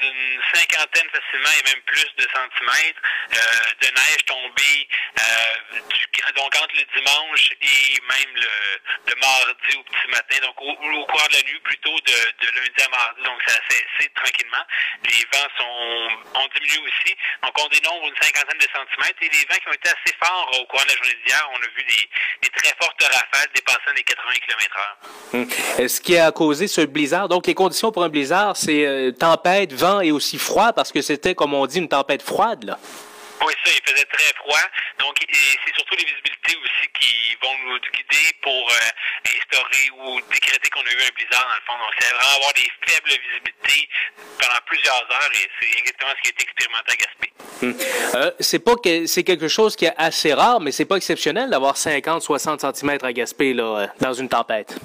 d'une cinquantaine facilement et même plus de centimètres de neige tombée donc entre le dimanche et même le, mardi au petit matin, donc au, cours de la nuit plutôt de, lundi à mardi, donc ça a cessé tranquillement. Les vents sont, ont diminué aussi, donc on dénombre une cinquantaine de centimètres et les vents qui ont été assez forts au cours de la journée d'hier, on a vu des, très fortes rafales dépassant les 80 km/h. Est-ce qui a causé ce blizzard? Donc les conditions pour un blizzard, c'est euh, tempête, vent et aussi froid parce que c'était, comme on dit, une tempête froide là. Oui, ça, il faisait très froid. Donc, c'est surtout les visibilités aussi qui vont nous guider pour euh, instaurer ou décréter qu'on a eu un blizzard dans le fond. Donc, c'est vraiment avoir des faibles visibilités pendant plusieurs heures et c'est exactement ce qui a été expérimenté à Gaspé. Hum. Euh, c'est pas que c'est quelque chose qui est assez rare, mais c'est pas exceptionnel d'avoir 50-60 cm à Gaspé là, euh, dans une tempête.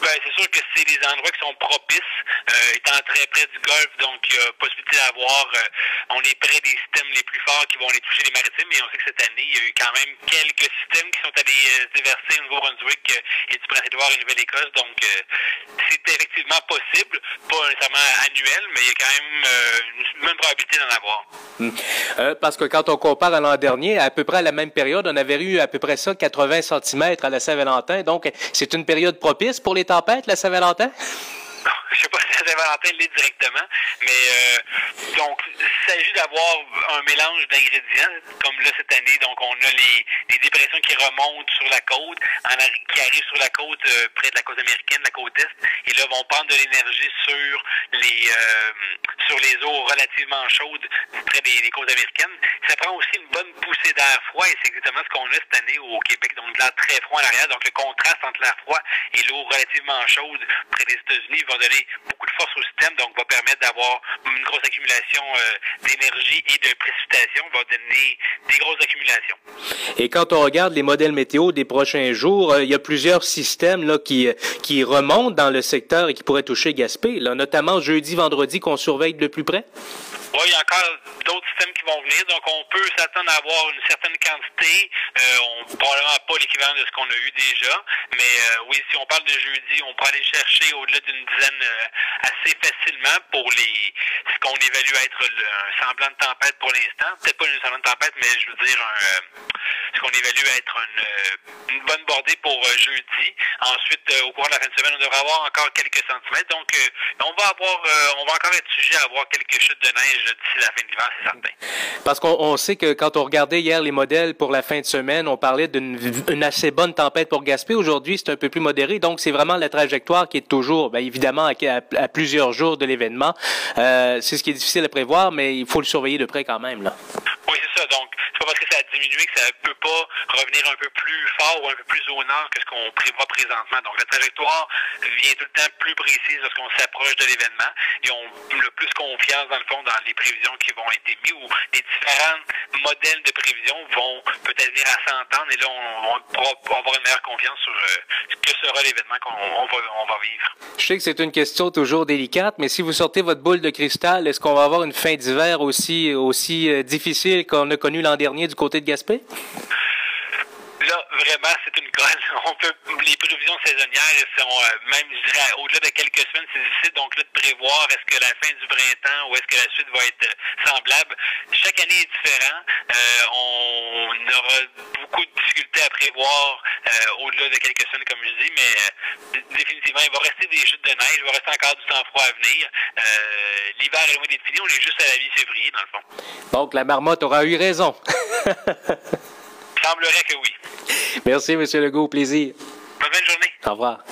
Ben, c'est sûr que c'est des endroits qui sont propices, euh, étant très près du golfe, donc possibilité d'avoir, euh, on est près des systèmes les plus forts qui vont aller toucher les maritimes, mais on sait que cette année, il y a eu quand même quelques systèmes qui sont allés euh, se déverser au Nouveau-Brunswick et du Prince-Édouard et Nouvelle-Écosse, donc c'est effectivement possible, pas nécessairement annuel, mais il y a quand même une bonne probabilité d'en avoir. Hmm. parce que quand on compare à l'an dernier, à peu près à la même période, on avait eu à peu près ça, 80 cm à la Saint-Valentin, donc c'est une période propice pour les tempête, la Saint-Valentin? je sais pas si Saint-Valentin l'est directement, mais euh, donc il s'agit d'avoir un mélange d'ingrédients, comme là cette année, donc on a les, les dépressions qui remontent sur la côte, en, qui arrivent sur la côte euh, près de la côte américaine, la côte est, et là vont prendre de l'énergie sur les euh, sur les eaux relativement chaudes près des, des, côtes américaines. Ça prend aussi une bonne poussée d'air froid, et c'est exactement ce qu'on a cette année au Québec, donc de l'air très froid à l'arrière, donc le contraste entre l'air froid et l'eau relativement chaude près des États-Unis va donner beaucoup de force au système, donc va permettre d'avoir une grosse accumulation euh, d'énergie et de précipitation, va donner des grosses accumulations. Et quand on regarde les modèles météo des prochains jours, euh, il y a plusieurs systèmes là, qui, qui remontent dans le secteur et qui pourraient toucher Gaspé, là, notamment jeudi, vendredi qu'on surveille de plus près. Oui, il y a encore d'autres systèmes qui vont venir, donc on peut s'attendre à avoir une certaine quantité, euh, on, probablement pas l'équivalent de ce qu'on a eu déjà, mais euh, oui, si on parle de jeudi, on peut aller chercher au-delà d'une dizaine euh, assez facilement pour les ce qu'on évalue être un semblant de tempête pour l'instant, peut-être pas une semblant de tempête, mais je veux dire ce qu'on évalue être une, une bonne bordée pour jeudi. Ensuite, au cours de la fin de semaine, on devrait avoir encore quelques centimètres, donc on va avoir, on va encore être sujet à avoir quelques chutes de neige d'ici la fin de l'hiver, c'est certain. Parce qu'on sait que quand on regardait hier les modèles pour la fin de semaine, on parlait d'une assez bonne tempête pour Gaspé. Aujourd'hui, c'est un peu plus modéré. Donc, c'est vraiment la trajectoire qui est toujours, bien évidemment, à, plusieurs jours de l'événement. Euh, c'est ce qui est difficile à prévoir, mais il faut le surveiller de près quand même. Là. Oui, c'est ça. Donc, c'est pas parce que ça a diminué que ça ne peut pas un peu plus fort ou un peu plus au nord que ce qu'on prévoit présentement. Donc, la trajectoire vient tout le temps plus précise lorsqu'on s'approche de l'événement et on a plus confiance, dans le fond, dans les prévisions qui vont être émises ou les différents modèles de prévisions vont peut-être venir à s'entendre et là, on, pourra avoir une meilleure confiance sur euh, ce que sera l'événement qu'on va, on va vivre. Je sais que c'est une question toujours délicate, mais si vous sortez votre boule de cristal, est-ce qu'on va avoir une fin d'hiver aussi, aussi euh, difficile qu'on a connue l'an dernier du côté de Gaspé? Vraiment, c'est une colle. On peut, les prévisions saisonnières sont, euh, même, je dirais, au-delà de quelques semaines, c'est difficile donc là de prévoir est-ce que la fin du printemps ou est-ce que la suite va être euh, semblable. Chaque année est différent. Euh, on aura beaucoup de difficultés à prévoir au-delà de quelques semaines, comme je dis, mais définitivement, il va rester des chutes de neige, il va rester encore du temps froid à venir. L'hiver est loin d'être fini, on est juste à la mi-février, dans le fond. Donc, la marmotte aura eu raison. semblerait que oui. Merci, M. Legault. Plaisir. Bonne journée. Au revoir.